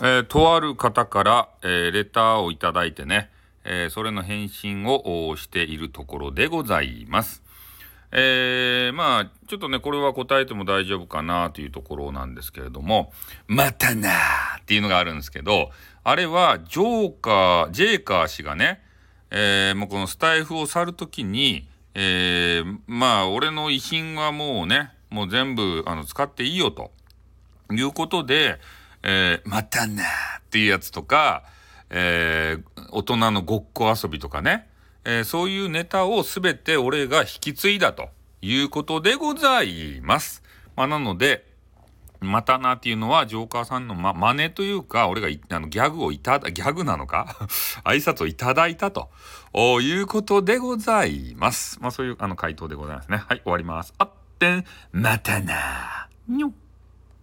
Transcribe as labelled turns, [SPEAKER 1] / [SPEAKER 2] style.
[SPEAKER 1] えー、とある方から、えー、レターをいただいてね、えー、それの返信をしているところでございます。えー、まあ、ちょっとね、これは答えても大丈夫かなというところなんですけれども、またなーっていうのがあるんですけど、あれは、ジョーカー、ジェイカー氏がね、えー、もうこのスタイフを去るときに、えー、まあ、俺の遺品はもうね、もう全部、あの、使っていいよと、いうことで、えー、またなっていうやつとか、えー、大人のごっこ遊びとかね、えー、そういうネタをすべて俺が引き継いだということでございます。まあ、なので、またなっていうのは、ジョーカーさんのま、真似というか、俺があのギャグをいただ、ギャグなのか？挨拶をいただいたということでございます。まあそういうあの回答でございますね。はい、終わります。あってん、またなにょ。